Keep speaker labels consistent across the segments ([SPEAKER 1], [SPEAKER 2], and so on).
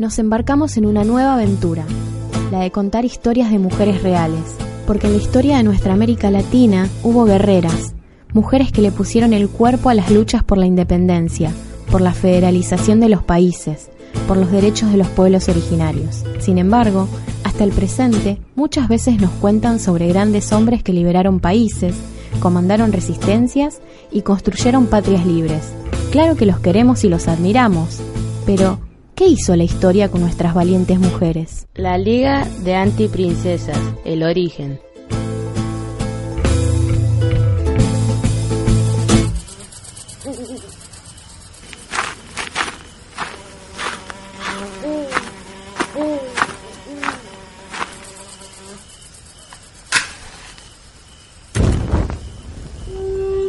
[SPEAKER 1] Nos embarcamos en una nueva aventura, la de contar historias de mujeres reales, porque en la historia de nuestra América Latina hubo guerreras, mujeres que le pusieron el cuerpo a las luchas por la independencia, por la federalización de los países, por los derechos de los pueblos originarios. Sin embargo, hasta el presente, muchas veces nos cuentan sobre grandes hombres que liberaron países, comandaron resistencias y construyeron patrias libres. Claro que los queremos y los admiramos, pero ¿qué hizo la historia con nuestras valientes mujeres?
[SPEAKER 2] La Liga de Antiprincesas, el origen.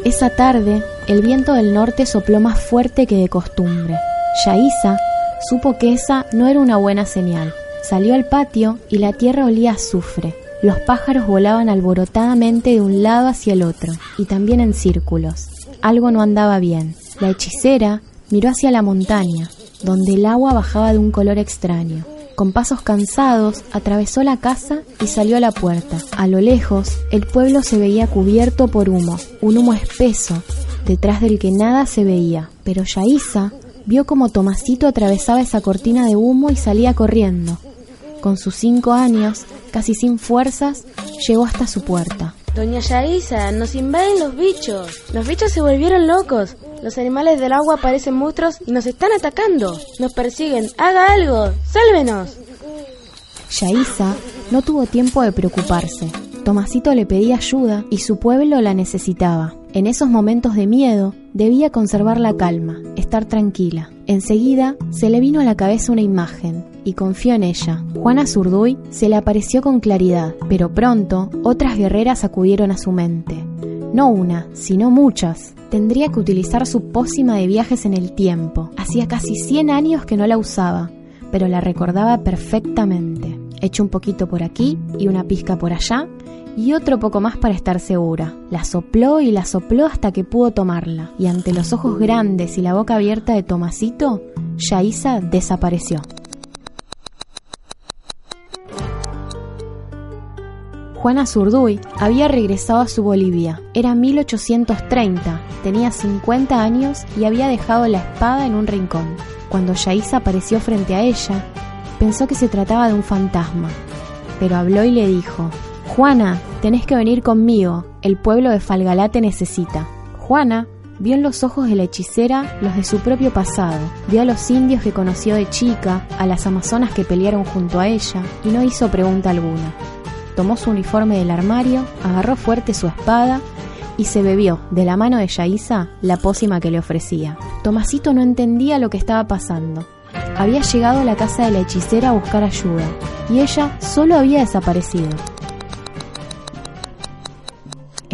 [SPEAKER 1] Esa tarde, el viento del norte sopló más fuerte que de costumbre. Yaisa supo que esa no era una buena señal. Salió al patio y la tierra olía a azufre. Los pájaros volaban alborotadamente de un lado hacia el otro, y también en círculos. Algo no andaba bien. La hechicera miró hacia la montaña, donde el agua bajaba de un color extraño. Con pasos cansados, atravesó la casa y salió a la puerta. A lo lejos, el pueblo se veía cubierto por humo, un humo espeso, detrás del que nada se veía. Pero Yaisa vio como Tomasito atravesaba esa cortina de humo y salía corriendo. Con sus cinco años, casi sin fuerzas, llegó hasta su puerta.
[SPEAKER 2] Doña Yaisa, nos invaden los bichos. Los bichos se volvieron locos. Los animales del agua parecen monstruos y nos están atacando. Nos persiguen. Haga algo. Sálvenos.
[SPEAKER 1] Yaisa no tuvo tiempo de preocuparse. Tomasito le pedía ayuda y su pueblo la necesitaba. En esos momentos de miedo debía conservar la calma, estar tranquila. Enseguida se le vino a la cabeza una imagen y confió en ella. Juana Zurduy se le apareció con claridad, pero pronto otras guerreras acudieron a su mente. No una, sino muchas. Tendría que utilizar su pócima de viajes en el tiempo. Hacía casi 100 años que no la usaba, pero la recordaba perfectamente. Echó un poquito por aquí y una pizca por allá y otro poco más para estar segura. La sopló y la sopló hasta que pudo tomarla, y ante los ojos grandes y la boca abierta de Tomasito, Yaisa desapareció. Juana Zurduy había regresado a su Bolivia. Era 1830, tenía 50 años y había dejado la espada en un rincón. Cuando Yaisa apareció frente a ella, pensó que se trataba de un fantasma, pero habló y le dijo, Juana, tenés que venir conmigo, el pueblo de Falgalá te necesita. Juana vio en los ojos de la hechicera los de su propio pasado, vio a los indios que conoció de chica, a las amazonas que pelearon junto a ella, y no hizo pregunta alguna tomó su uniforme del armario, agarró fuerte su espada y se bebió de la mano de Yaisa la pócima que le ofrecía. Tomasito no entendía lo que estaba pasando. Había llegado a la casa de la hechicera a buscar ayuda y ella solo había desaparecido.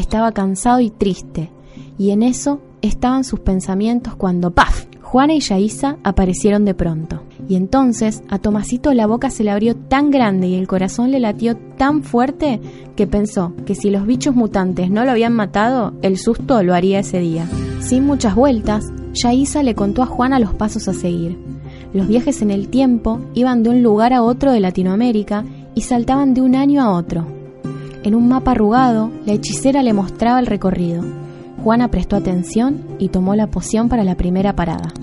[SPEAKER 1] Estaba cansado y triste, y en eso estaban sus pensamientos cuando ¡paf! Juana y Yaisa aparecieron de pronto. Y entonces a Tomasito la boca se le abrió tan grande y el corazón le latió tan fuerte que pensó que si los bichos mutantes no lo habían matado, el susto lo haría ese día. Sin muchas vueltas, Yaisa le contó a Juana los pasos a seguir. Los viajes en el tiempo iban de un lugar a otro de Latinoamérica y saltaban de un año a otro. En un mapa arrugado, la hechicera le mostraba el recorrido. Juana prestó atención y tomó la poción para la primera parada.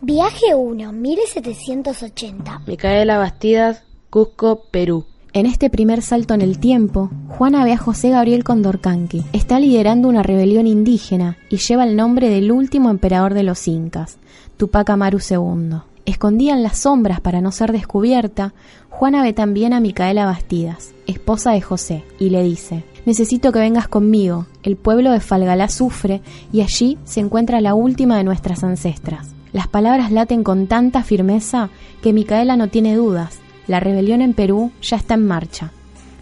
[SPEAKER 3] Viaje 1, 1780.
[SPEAKER 2] Micaela Bastidas, Cusco, Perú.
[SPEAKER 1] En este primer salto en el tiempo, Juana ve a José Gabriel Condorcanqui. Está liderando una rebelión indígena y lleva el nombre del último emperador de los incas, Tupac Amaru II. Escondida en las sombras para no ser descubierta, Juana ve también a Micaela Bastidas, esposa de José, y le dice, Necesito que vengas conmigo, el pueblo de Falgalá sufre y allí se encuentra la última de nuestras ancestras. Las palabras laten con tanta firmeza que Micaela no tiene dudas, la rebelión en Perú ya está en marcha.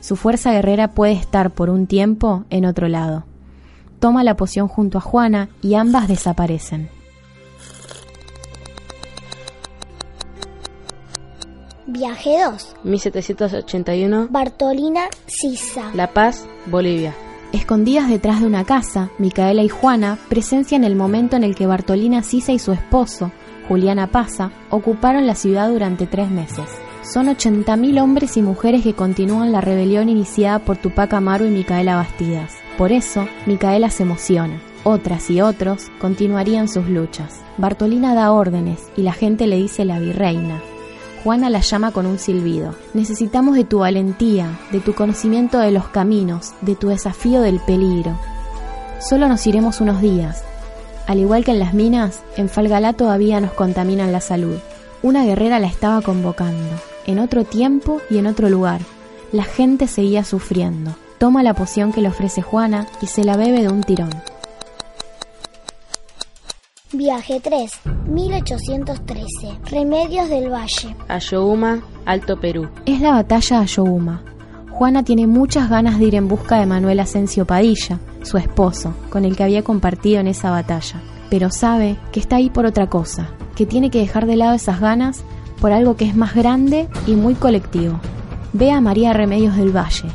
[SPEAKER 1] Su fuerza guerrera puede estar por un tiempo en otro lado. Toma la poción junto a Juana y ambas desaparecen.
[SPEAKER 3] Viaje 2.
[SPEAKER 2] 1781.
[SPEAKER 3] Bartolina Sisa.
[SPEAKER 2] La Paz, Bolivia.
[SPEAKER 1] Escondidas detrás de una casa, Micaela y Juana presencian el momento en el que Bartolina Sisa y su esposo, Juliana Pasa, ocuparon la ciudad durante tres meses. Son 80.000 hombres y mujeres que continúan la rebelión iniciada por Tupac Amaru y Micaela Bastidas. Por eso, Micaela se emociona. Otras y otros continuarían sus luchas. Bartolina da órdenes y la gente le dice la virreina, Juana la llama con un silbido. Necesitamos de tu valentía, de tu conocimiento de los caminos, de tu desafío del peligro. Solo nos iremos unos días. Al igual que en las minas, en Falgalá todavía nos contaminan la salud. Una guerrera la estaba convocando, en otro tiempo y en otro lugar. La gente seguía sufriendo. Toma la poción que le ofrece Juana y se la bebe de un tirón.
[SPEAKER 3] Viaje 3, 1813. Remedios del Valle.
[SPEAKER 2] Ayohuma, Alto Perú.
[SPEAKER 1] Es la batalla de Ayohuma. Juana tiene muchas ganas de ir en busca de Manuel Asensio Padilla, su esposo, con el que había compartido en esa batalla. Pero sabe que está ahí por otra cosa, que tiene que dejar de lado esas ganas por algo que es más grande y muy colectivo. Ve a María Remedios del Valle,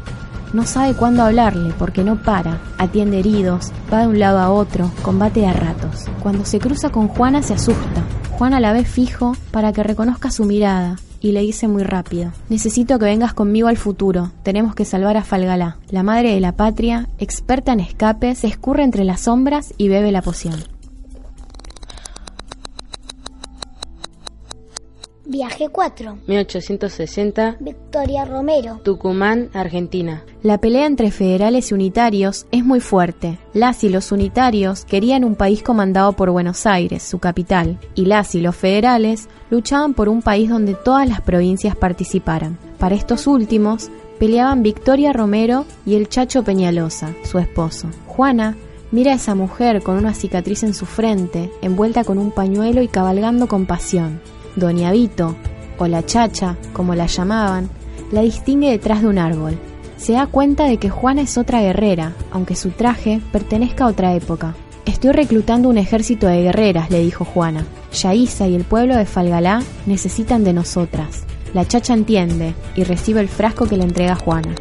[SPEAKER 1] no sabe cuándo hablarle porque no para, atiende heridos, va de un lado a otro, combate a ratos. Cuando se cruza con Juana se asusta. Juana la ve fijo para que reconozca su mirada y le dice muy rápido, necesito que vengas conmigo al futuro, tenemos que salvar a Falgalá. La madre de la patria, experta en escape, se escurre entre las sombras y bebe la poción.
[SPEAKER 3] Viaje 4.
[SPEAKER 2] 1860.
[SPEAKER 3] Victoria Romero.
[SPEAKER 2] Tucumán, Argentina.
[SPEAKER 1] La pelea entre federales y unitarios es muy fuerte. Las y los unitarios querían un país comandado por Buenos Aires, su capital, y las y los federales luchaban por un país donde todas las provincias participaran. Para estos últimos, peleaban Victoria Romero y el Chacho Peñalosa, su esposo. Juana mira a esa mujer con una cicatriz en su frente, envuelta con un pañuelo y cabalgando con pasión. Doña Vito, o la chacha, como la llamaban, la distingue detrás de un árbol. Se da cuenta de que Juana es otra guerrera, aunque su traje pertenezca a otra época. Estoy reclutando un ejército de guerreras, le dijo Juana. Yaísa y el pueblo de Falgalá necesitan de nosotras. La chacha entiende y recibe el frasco que le entrega Juana.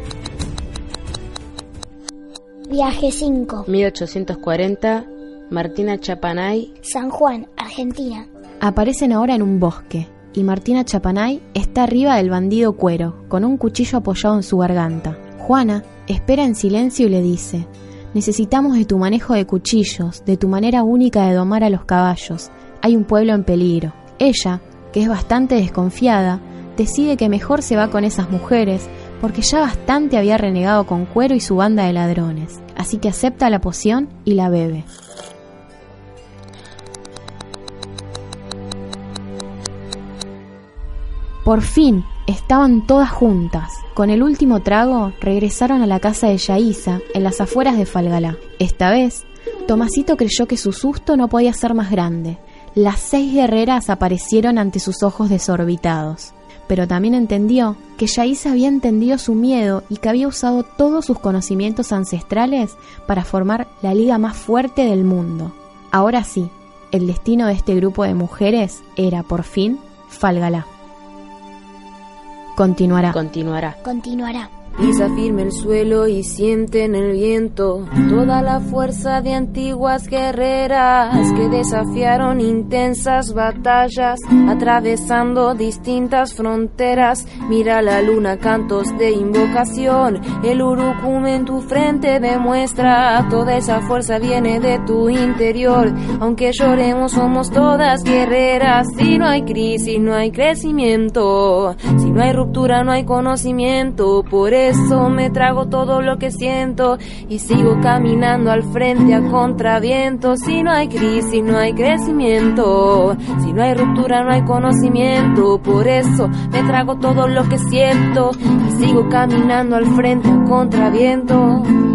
[SPEAKER 3] Viaje 5.
[SPEAKER 2] 1840. Martina Chapanay.
[SPEAKER 3] San Juan, Argentina.
[SPEAKER 1] Aparecen ahora en un bosque, y Martina Chapanay está arriba del bandido cuero, con un cuchillo apoyado en su garganta. Juana espera en silencio y le dice, necesitamos de tu manejo de cuchillos, de tu manera única de domar a los caballos. Hay un pueblo en peligro. Ella, que es bastante desconfiada, decide que mejor se va con esas mujeres, porque ya bastante había renegado con cuero y su banda de ladrones. Así que acepta la poción y la bebe. Por fin estaban todas juntas. Con el último trago regresaron a la casa de Yaísa, en las afueras de Falgalá. Esta vez, Tomasito creyó que su susto no podía ser más grande. Las seis guerreras aparecieron ante sus ojos desorbitados. Pero también entendió que Yaísa había entendido su miedo y que había usado todos sus conocimientos ancestrales para formar la liga más fuerte del mundo. Ahora sí, el destino de este grupo de mujeres era, por fin, Falgalá. Continuará.
[SPEAKER 2] Continuará.
[SPEAKER 3] Continuará.
[SPEAKER 4] Pisa firme el suelo y siente en el viento toda la fuerza de antiguas guerreras que desafiaron intensas batallas, atravesando distintas fronteras. Mira la luna, cantos de invocación, el urucum en tu frente demuestra toda esa fuerza viene de tu interior. Aunque lloremos, somos todas guerreras. Si no hay crisis, no hay crecimiento. Si no hay ruptura, no hay conocimiento. Por me trago todo lo que siento y sigo caminando al frente a contraviento. Si no hay crisis, no hay crecimiento. Si no hay ruptura, no hay conocimiento. Por eso me trago todo lo que siento y sigo caminando al frente a contraviento.